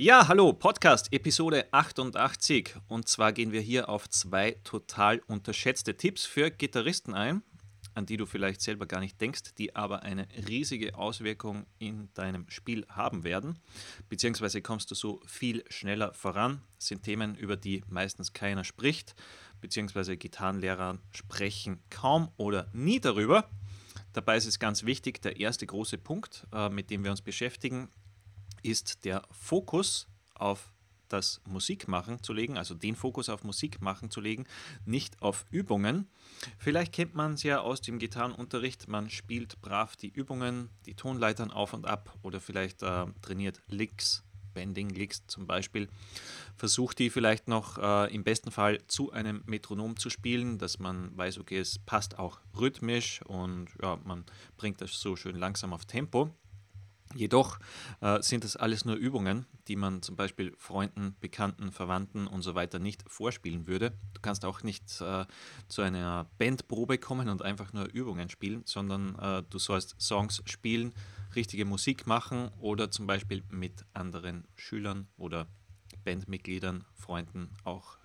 Ja, hallo, Podcast Episode 88. Und zwar gehen wir hier auf zwei total unterschätzte Tipps für Gitarristen ein, an die du vielleicht selber gar nicht denkst, die aber eine riesige Auswirkung in deinem Spiel haben werden. Beziehungsweise kommst du so viel schneller voran. Das sind Themen, über die meistens keiner spricht, beziehungsweise Gitarrenlehrer sprechen kaum oder nie darüber. Dabei ist es ganz wichtig, der erste große Punkt, äh, mit dem wir uns beschäftigen, ist der Fokus auf das Musikmachen zu legen, also den Fokus auf Musikmachen zu legen, nicht auf Übungen. Vielleicht kennt man es ja aus dem Gitarrenunterricht, man spielt brav die Übungen, die Tonleitern auf und ab oder vielleicht äh, trainiert Licks, Bending Licks zum Beispiel, versucht die vielleicht noch äh, im besten Fall zu einem Metronom zu spielen, dass man weiß, okay, es passt auch rhythmisch und ja, man bringt das so schön langsam auf Tempo. Jedoch äh, sind das alles nur Übungen, die man zum Beispiel Freunden, Bekannten, Verwandten und so weiter nicht vorspielen würde. Du kannst auch nicht äh, zu einer Bandprobe kommen und einfach nur Übungen spielen, sondern äh, du sollst Songs spielen, richtige Musik machen oder zum Beispiel mit anderen Schülern oder Bandmitgliedern, Freunden auch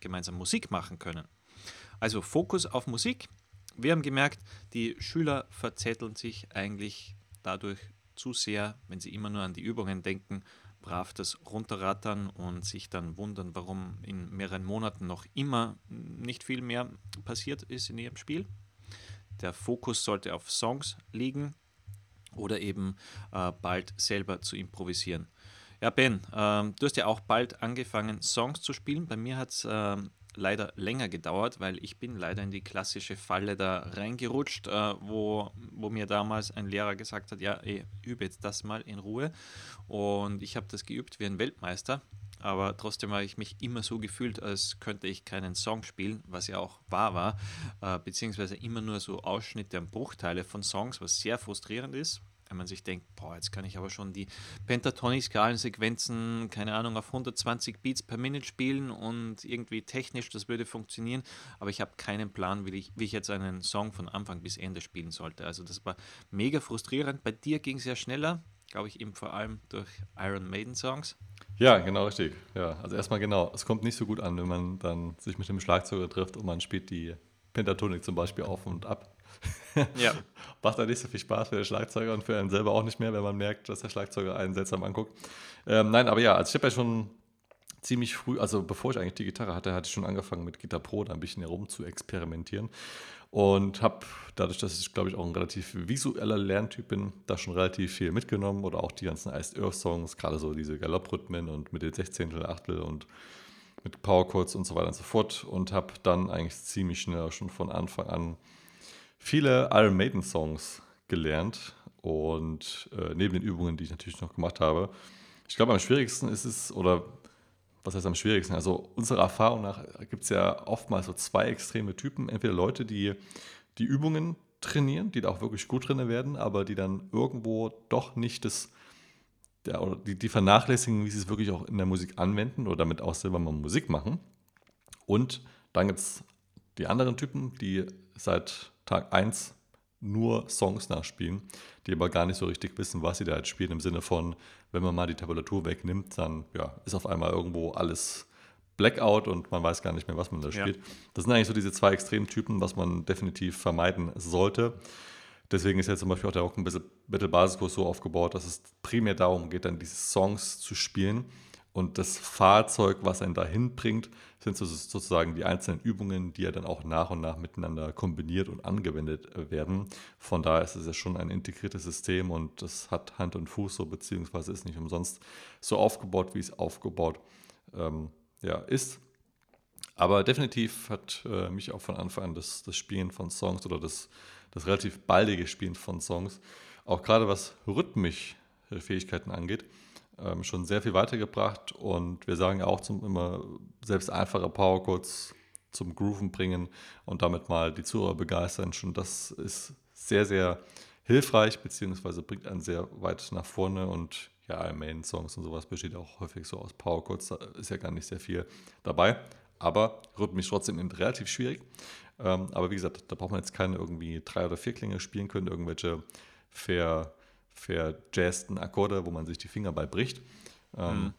gemeinsam Musik machen können. Also Fokus auf Musik. Wir haben gemerkt, die Schüler verzetteln sich eigentlich dadurch zu sehr, wenn sie immer nur an die Übungen denken, brav das runterrattern und sich dann wundern, warum in mehreren Monaten noch immer nicht viel mehr passiert ist in ihrem Spiel. Der Fokus sollte auf Songs liegen oder eben äh, bald selber zu improvisieren. Ja, Ben, äh, du hast ja auch bald angefangen, Songs zu spielen. Bei mir hat es äh, leider länger gedauert, weil ich bin leider in die klassische Falle da reingerutscht, äh, wo, wo mir damals ein Lehrer gesagt hat, ja, ey, übe jetzt das mal in Ruhe. Und ich habe das geübt wie ein Weltmeister, aber trotzdem habe ich mich immer so gefühlt, als könnte ich keinen Song spielen, was ja auch wahr war, äh, beziehungsweise immer nur so Ausschnitte und Bruchteile von Songs, was sehr frustrierend ist wenn man sich denkt, boah, jetzt kann ich aber schon die Pentatonic-Skalensequenzen, keine Ahnung, auf 120 Beats per Minute spielen und irgendwie technisch, das würde funktionieren, aber ich habe keinen Plan, wie ich, wie ich jetzt einen Song von Anfang bis Ende spielen sollte. Also das war mega frustrierend. Bei dir ging es ja schneller, glaube ich, eben vor allem durch Iron Maiden Songs. Ja, genau richtig. Ja, also erstmal genau, es kommt nicht so gut an, wenn man dann sich mit dem Schlagzeuger trifft und man spielt die Pentatonik zum Beispiel auf und ab ja. Macht dann nicht so viel Spaß für den Schlagzeuger und für einen selber auch nicht mehr, wenn man merkt, dass der Schlagzeuger einen seltsam anguckt. Ähm, nein, aber ja, also ich habe ja schon ziemlich früh, also bevor ich eigentlich die Gitarre hatte, hatte ich schon angefangen mit Gitarre Pro da ein bisschen herum zu experimentieren und habe dadurch, dass ich glaube ich auch ein relativ visueller Lerntyp bin, da schon relativ viel mitgenommen oder auch die ganzen Iced Earth Songs, gerade so diese Galopprhythmen und mit den Sechzehntel, Achtel und mit Powerchords und so weiter und so fort und habe dann eigentlich ziemlich schnell schon von Anfang an viele Iron Maiden Songs gelernt und äh, neben den Übungen, die ich natürlich noch gemacht habe. Ich glaube, am schwierigsten ist es, oder was heißt am schwierigsten? Also unserer Erfahrung nach gibt es ja oftmals so zwei extreme Typen. Entweder Leute, die die Übungen trainieren, die da auch wirklich gut drin werden, aber die dann irgendwo doch nicht das, der, oder die, die vernachlässigen, wie sie es wirklich auch in der Musik anwenden oder damit auch selber mal Musik machen. Und dann gibt es die anderen Typen, die seit Tag 1 nur Songs nachspielen, die aber gar nicht so richtig wissen, was sie da jetzt spielen, im Sinne von, wenn man mal die Tabulatur wegnimmt, dann ja, ist auf einmal irgendwo alles Blackout und man weiß gar nicht mehr, was man da spielt. Ja. Das sind eigentlich so diese zwei Extremtypen, was man definitiv vermeiden sollte. Deswegen ist jetzt zum Beispiel auch der Rock Battle Basiskurs so aufgebaut, dass es primär darum geht, dann diese Songs zu spielen und das Fahrzeug, was einen dahin bringt, sind sozusagen die einzelnen Übungen, die ja dann auch nach und nach miteinander kombiniert und angewendet äh, werden. Von daher ist es ja schon ein integriertes System und das hat Hand und Fuß so, beziehungsweise ist nicht umsonst so aufgebaut, wie es aufgebaut ähm, ja, ist. Aber definitiv hat äh, mich auch von Anfang an das, das Spielen von Songs oder das, das relativ baldige Spielen von Songs, auch gerade was rhythmisch Fähigkeiten angeht, ähm, schon sehr viel weitergebracht und wir sagen ja auch zum immer selbst einfache Powercodes zum Grooven bringen und damit mal die Zuhörer begeistern. Schon das ist sehr, sehr hilfreich, beziehungsweise bringt einen sehr weit nach vorne und ja, Main-Songs und sowas besteht auch häufig so aus Powercodes, da ist ja gar nicht sehr viel dabei, aber rhythmisch trotzdem eben relativ schwierig. Ähm, aber wie gesagt, da braucht man jetzt keine irgendwie drei oder vier Klänge spielen können, irgendwelche fair verjazzten Akkorde, wo man sich die Finger bei bricht. Ähm, mhm.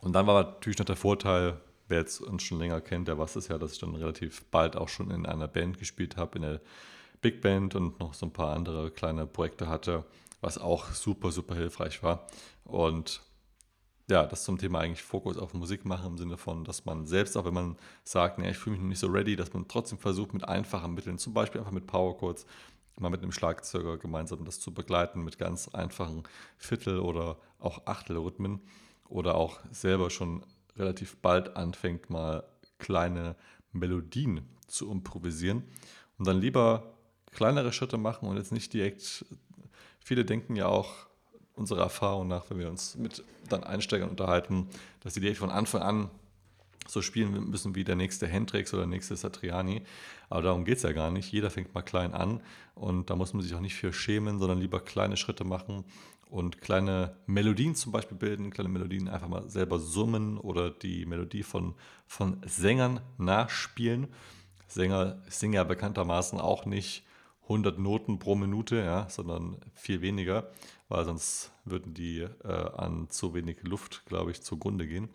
Und dann war natürlich noch der Vorteil, wer jetzt uns schon länger kennt, der weiß es ja, dass ich dann relativ bald auch schon in einer Band gespielt habe, in der Big Band und noch so ein paar andere kleine Projekte hatte, was auch super, super hilfreich war. Und ja, das zum Thema eigentlich Fokus auf Musik machen im Sinne von, dass man selbst, auch wenn man sagt, nee, ich fühle mich noch nicht so ready, dass man trotzdem versucht, mit einfachen Mitteln, zum Beispiel einfach mit Powerchords, mal mit einem Schlagzeuger gemeinsam das zu begleiten, mit ganz einfachen Viertel- oder auch Achtelrhythmen oder auch selber schon relativ bald anfängt, mal kleine Melodien zu improvisieren und dann lieber kleinere Schritte machen und jetzt nicht direkt, viele denken ja auch, unserer Erfahrung nach, wenn wir uns mit dann Einsteigern unterhalten, dass die direkt von Anfang an so spielen müssen wie der nächste Hendrix oder der nächste Satriani. Aber darum geht es ja gar nicht. Jeder fängt mal klein an und da muss man sich auch nicht für schämen, sondern lieber kleine Schritte machen und kleine Melodien zum Beispiel bilden, kleine Melodien einfach mal selber summen oder die Melodie von, von Sängern nachspielen. Sänger singen ja bekanntermaßen auch nicht 100 Noten pro Minute, ja, sondern viel weniger, weil sonst würden die äh, an zu wenig Luft, glaube ich, zugrunde gehen.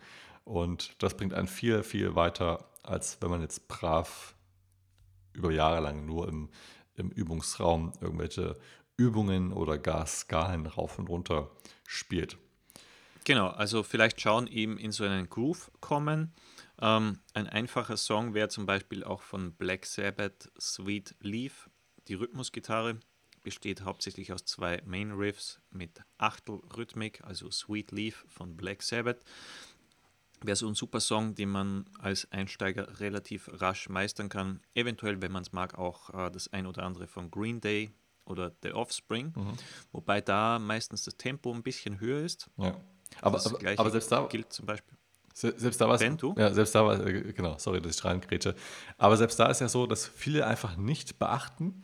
Und das bringt einen viel, viel weiter, als wenn man jetzt brav über Jahre lang nur im, im Übungsraum irgendwelche Übungen oder gar Skalen rauf und runter spielt. Genau, also vielleicht schauen, eben in so einen Groove kommen. Ähm, ein einfacher Song wäre zum Beispiel auch von Black Sabbath Sweet Leaf die Rhythmusgitarre besteht hauptsächlich aus zwei Main Riffs mit Achtelrhythmik, also Sweet Leaf von Black Sabbath. Wäre so ein super Song, den man als Einsteiger relativ rasch meistern kann. Eventuell, wenn man es mag, auch äh, das ein oder andere von Green Day oder The Offspring. Mhm. Wobei da meistens das Tempo ein bisschen höher ist. Ja. Aber, aber, aber, selbst da gilt zum Beispiel. Selbst da war es. Ja, selbst da war äh, genau, sorry, dass ich reingrätsche. Aber selbst da ist ja so, dass viele einfach nicht beachten,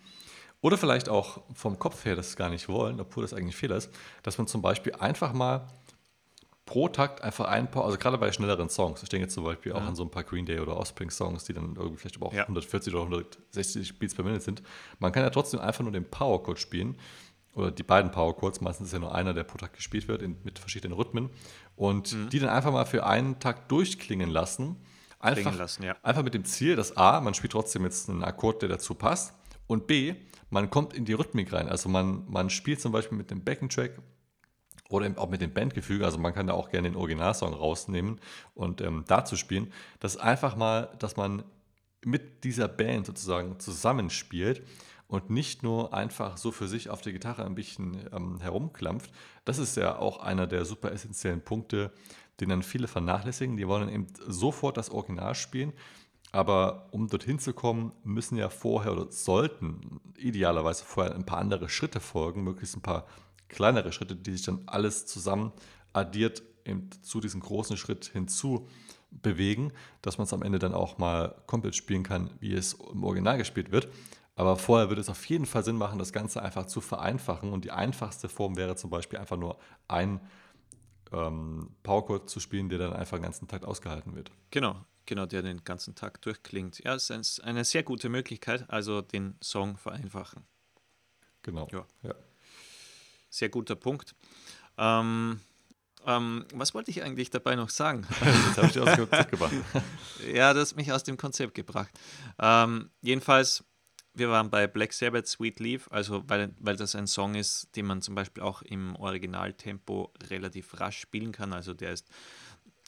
oder vielleicht auch vom Kopf her das gar nicht wollen, obwohl das eigentlich Fehler ist, dass man zum Beispiel einfach mal pro Takt einfach ein paar, also gerade bei schnelleren Songs, ich denke jetzt zum Beispiel auch an so ein paar Green Day oder Offspring-Songs, die dann irgendwie vielleicht aber auch ja. 140 oder 160 Beats per Minute sind. Man kann ja trotzdem einfach nur den Power-Chord spielen oder die beiden Power-Chords, meistens ist ja nur einer, der pro Takt gespielt wird, in, mit verschiedenen Rhythmen und mhm. die dann einfach mal für einen Takt durchklingen lassen. Einfach, lassen, ja. einfach mit dem Ziel, dass A, man spielt trotzdem jetzt einen Akkord, der dazu passt und B, man kommt in die Rhythmik rein. Also man, man spielt zum Beispiel mit dem Backing-Track oder auch mit dem Bandgefüge, also man kann da auch gerne den Originalsong rausnehmen und ähm, dazu spielen. Das einfach mal, dass man mit dieser Band sozusagen zusammenspielt und nicht nur einfach so für sich auf der Gitarre ein bisschen ähm, herumklampft. Das ist ja auch einer der super essentiellen Punkte, den dann viele vernachlässigen. Die wollen eben sofort das Original spielen aber um dorthin zu kommen, müssen ja vorher oder sollten idealerweise vorher ein paar andere Schritte folgen, möglichst ein paar kleinere Schritte, die sich dann alles zusammen addiert zu diesem großen Schritt hinzu bewegen, dass man es am Ende dann auch mal komplett spielen kann, wie es im Original gespielt wird. Aber vorher würde es auf jeden Fall Sinn machen, das Ganze einfach zu vereinfachen. Und die einfachste Form wäre zum Beispiel einfach nur ein ähm, Powerchord zu spielen, der dann einfach den ganzen Tag ausgehalten wird. Genau, Genau, der den ganzen Tag durchklingt. Ja, es ist eine sehr gute Möglichkeit, also den Song vereinfachen. Genau. Ja. ja. Sehr guter Punkt. Ähm, ähm, was wollte ich eigentlich dabei noch sagen? Jetzt habe ich aus dem Konzept gebracht. ja, das hat mich aus dem Konzept gebracht. Ähm, jedenfalls, wir waren bei Black Sabbath Sweet Leaf, also weil, weil das ein Song ist, den man zum Beispiel auch im Originaltempo relativ rasch spielen kann. Also der ist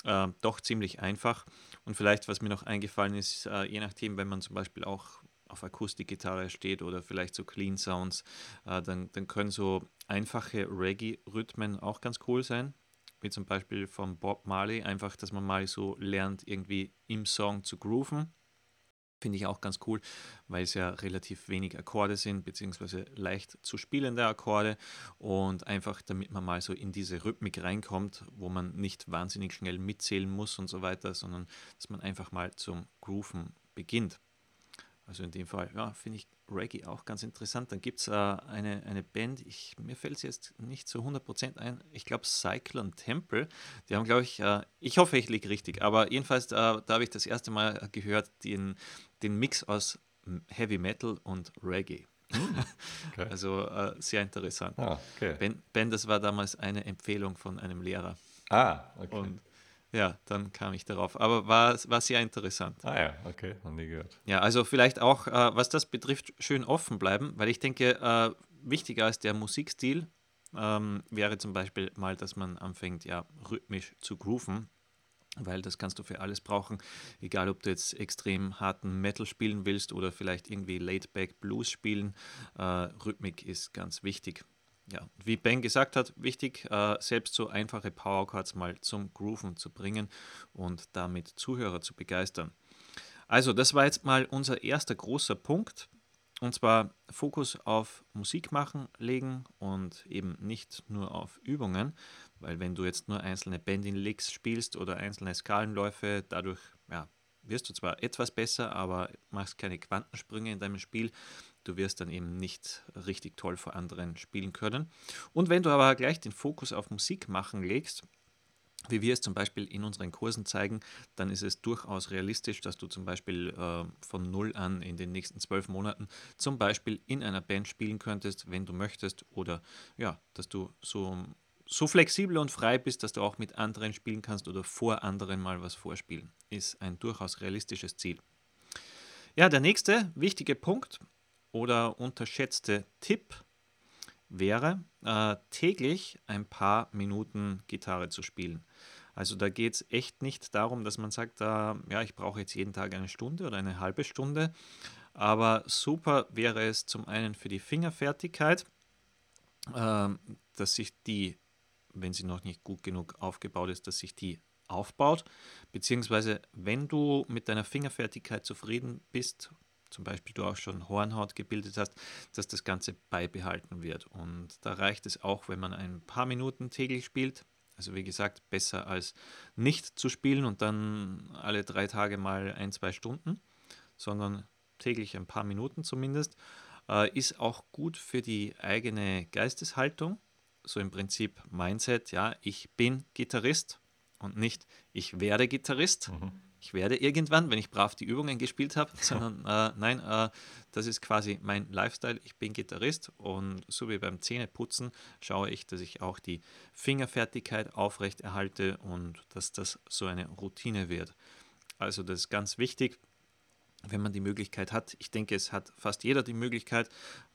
äh, doch ziemlich einfach. Und vielleicht, was mir noch eingefallen ist, äh, je nachdem, wenn man zum Beispiel auch auf Akustikgitarre steht oder vielleicht so Clean Sounds, äh, dann, dann können so einfache Reggae-Rhythmen auch ganz cool sein. Wie zum Beispiel von Bob Marley, einfach, dass man mal so lernt, irgendwie im Song zu grooven Finde ich auch ganz cool, weil es ja relativ wenig Akkorde sind, beziehungsweise leicht zu spielende Akkorde und einfach damit man mal so in diese Rhythmik reinkommt, wo man nicht wahnsinnig schnell mitzählen muss und so weiter, sondern dass man einfach mal zum Grooven beginnt. Also in dem Fall, ja, finde ich Reggae auch ganz interessant. Dann gibt es äh, eine, eine Band, ich, mir fällt es jetzt nicht zu 100% ein, ich glaube Cyclone Temple. Die haben, glaube ich, äh, ich hoffe, ich liege richtig, aber jedenfalls, äh, da habe ich das erste Mal gehört, den, den Mix aus Heavy Metal und Reggae. Hm, okay. Also äh, sehr interessant. Ah, okay. ben, ben, das war damals eine Empfehlung von einem Lehrer. Ah, okay. Und ja, dann kam ich darauf. Aber war, war sehr interessant. Ah ja, okay, noch nie gehört. Ja, also vielleicht auch, äh, was das betrifft, schön offen bleiben, weil ich denke, äh, wichtiger als der Musikstil ähm, wäre zum Beispiel mal, dass man anfängt, ja, rhythmisch zu grooven weil das kannst du für alles brauchen, egal ob du jetzt extrem harten Metal spielen willst oder vielleicht irgendwie Laid-Back Blues spielen. Äh, Rhythmik ist ganz wichtig ja, wie Ben gesagt hat, wichtig, äh, selbst so einfache Powerchords mal zum Grooven zu bringen und damit Zuhörer zu begeistern. Also, das war jetzt mal unser erster großer Punkt. Und zwar Fokus auf Musik machen legen und eben nicht nur auf Übungen, weil wenn du jetzt nur einzelne Bending-Licks spielst oder einzelne Skalenläufe, dadurch ja, wirst du zwar etwas besser, aber machst keine Quantensprünge in deinem Spiel. Du wirst dann eben nicht richtig toll vor anderen spielen können. Und wenn du aber gleich den Fokus auf Musik machen legst, wie wir es zum Beispiel in unseren Kursen zeigen, dann ist es durchaus realistisch, dass du zum Beispiel äh, von null an in den nächsten zwölf Monaten zum Beispiel in einer Band spielen könntest, wenn du möchtest, oder ja, dass du so, so flexibel und frei bist, dass du auch mit anderen spielen kannst oder vor anderen mal was vorspielen. Ist ein durchaus realistisches Ziel. Ja, der nächste wichtige Punkt oder unterschätzte Tipp wäre, äh, täglich ein paar Minuten Gitarre zu spielen. Also da geht es echt nicht darum, dass man sagt, äh, ja, ich brauche jetzt jeden Tag eine Stunde oder eine halbe Stunde. Aber super wäre es zum einen für die Fingerfertigkeit, äh, dass sich die, wenn sie noch nicht gut genug aufgebaut ist, dass sich die aufbaut. Beziehungsweise wenn du mit deiner Fingerfertigkeit zufrieden bist zum Beispiel du auch schon Hornhaut gebildet hast, dass das Ganze beibehalten wird. Und da reicht es auch, wenn man ein paar Minuten täglich spielt. Also wie gesagt, besser als nicht zu spielen und dann alle drei Tage mal ein, zwei Stunden, sondern täglich ein paar Minuten zumindest. Äh, ist auch gut für die eigene Geisteshaltung. So im Prinzip Mindset, ja, ich bin Gitarrist und nicht ich werde Gitarrist. Mhm ich werde irgendwann, wenn ich brav die Übungen gespielt habe, sondern äh, nein, äh, das ist quasi mein Lifestyle. Ich bin Gitarrist und so wie beim Zähneputzen schaue ich, dass ich auch die Fingerfertigkeit aufrecht erhalte und dass das so eine Routine wird. Also das ist ganz wichtig, wenn man die Möglichkeit hat. Ich denke, es hat fast jeder die Möglichkeit,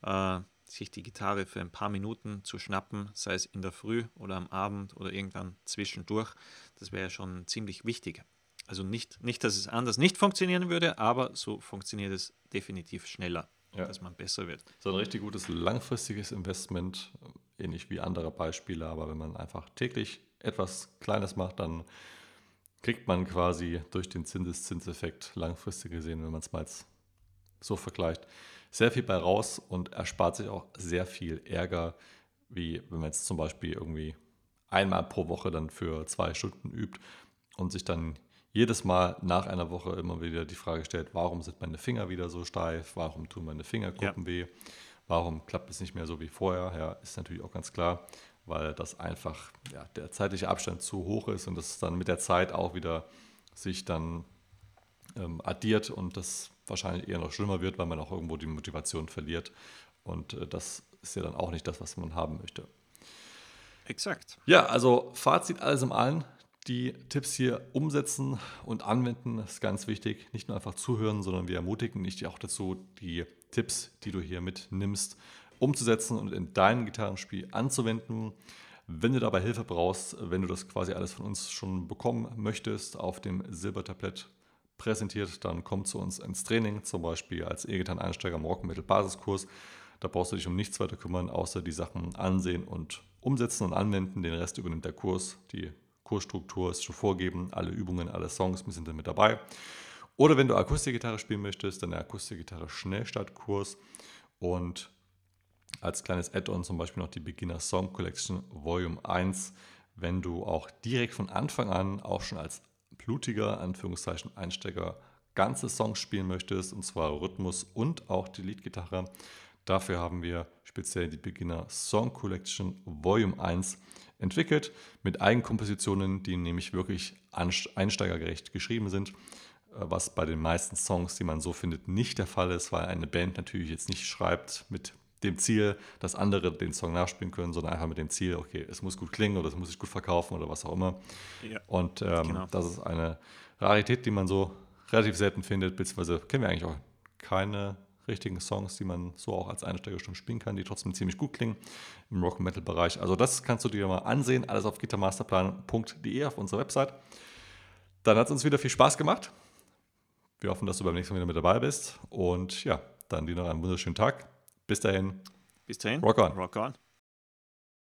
äh, sich die Gitarre für ein paar Minuten zu schnappen, sei es in der Früh oder am Abend oder irgendwann zwischendurch. Das wäre schon ziemlich wichtig. Also nicht, nicht, dass es anders nicht funktionieren würde, aber so funktioniert es definitiv schneller, ja. dass man besser wird. So ein richtig gutes langfristiges Investment, ähnlich wie andere Beispiele, aber wenn man einfach täglich etwas Kleines macht, dann kriegt man quasi durch den Zinseszinseffekt langfristig gesehen, wenn man es mal so vergleicht, sehr viel bei raus und erspart sich auch sehr viel Ärger, wie wenn man jetzt zum Beispiel irgendwie einmal pro Woche dann für zwei Stunden übt und sich dann jedes Mal nach einer Woche immer wieder die Frage stellt, warum sind meine Finger wieder so steif, warum tun meine Fingerkuppen ja. weh, warum klappt es nicht mehr so wie vorher, ja, ist natürlich auch ganz klar, weil das einfach ja, der zeitliche Abstand zu hoch ist und das dann mit der Zeit auch wieder sich dann ähm, addiert und das wahrscheinlich eher noch schlimmer wird, weil man auch irgendwo die Motivation verliert und äh, das ist ja dann auch nicht das, was man haben möchte. Exakt. Ja, also Fazit alles im allen, die Tipps hier umsetzen und anwenden. Ist ganz wichtig. Nicht nur einfach zuhören, sondern wir ermutigen dich auch dazu, die Tipps, die du hier mitnimmst, umzusetzen und in deinem Gitarrenspiel anzuwenden. Wenn du dabei Hilfe brauchst, wenn du das quasi alles von uns schon bekommen möchtest, auf dem Silbertablett präsentiert, dann komm zu uns ins Training, zum Beispiel als E-Gitarren-Einsteiger im Rockmittel-Basiskurs. Da brauchst du dich um nichts weiter kümmern, außer die Sachen ansehen und umsetzen und anwenden. Den Rest übernimmt der Kurs. Die Kursstruktur ist schon vorgeben, alle Übungen, alle Songs sind dann mit dabei. Oder wenn du Akustikgitarre spielen möchtest, dann der Akustikgitarre Schnellstartkurs und als kleines Add-on zum Beispiel noch die Beginner Song Collection Volume 1, wenn du auch direkt von Anfang an, auch schon als blutiger, Anführungszeichen Einsteiger, ganze Songs spielen möchtest, und zwar Rhythmus und auch die Leadgitarre. Dafür haben wir speziell die Beginner Song Collection Volume 1 entwickelt mit Eigenkompositionen, die nämlich wirklich einsteigergerecht geschrieben sind, äh, was bei den meisten Songs, die man so findet, nicht der Fall ist, weil eine Band natürlich jetzt nicht schreibt mit dem Ziel, dass andere den Song nachspielen können, sondern einfach mit dem Ziel, okay, es muss gut klingen oder es muss sich gut verkaufen oder was auch immer. Ja, und ähm, genau. das ist eine Rarität, die man so relativ selten findet, beziehungsweise kennen wir eigentlich auch keine richtigen Songs, die man so auch als Einsteigerstunde spielen kann, die trotzdem ziemlich gut klingen im Rock-Metal-Bereich. Also das kannst du dir mal ansehen, alles auf gitarmasterplan.de auf unserer Website. Dann hat es uns wieder viel Spaß gemacht. Wir hoffen, dass du beim nächsten Mal wieder mit dabei bist. Und ja, dann dir noch einen wunderschönen Tag. Bis dahin. Bis dahin. Rock on. Rock on.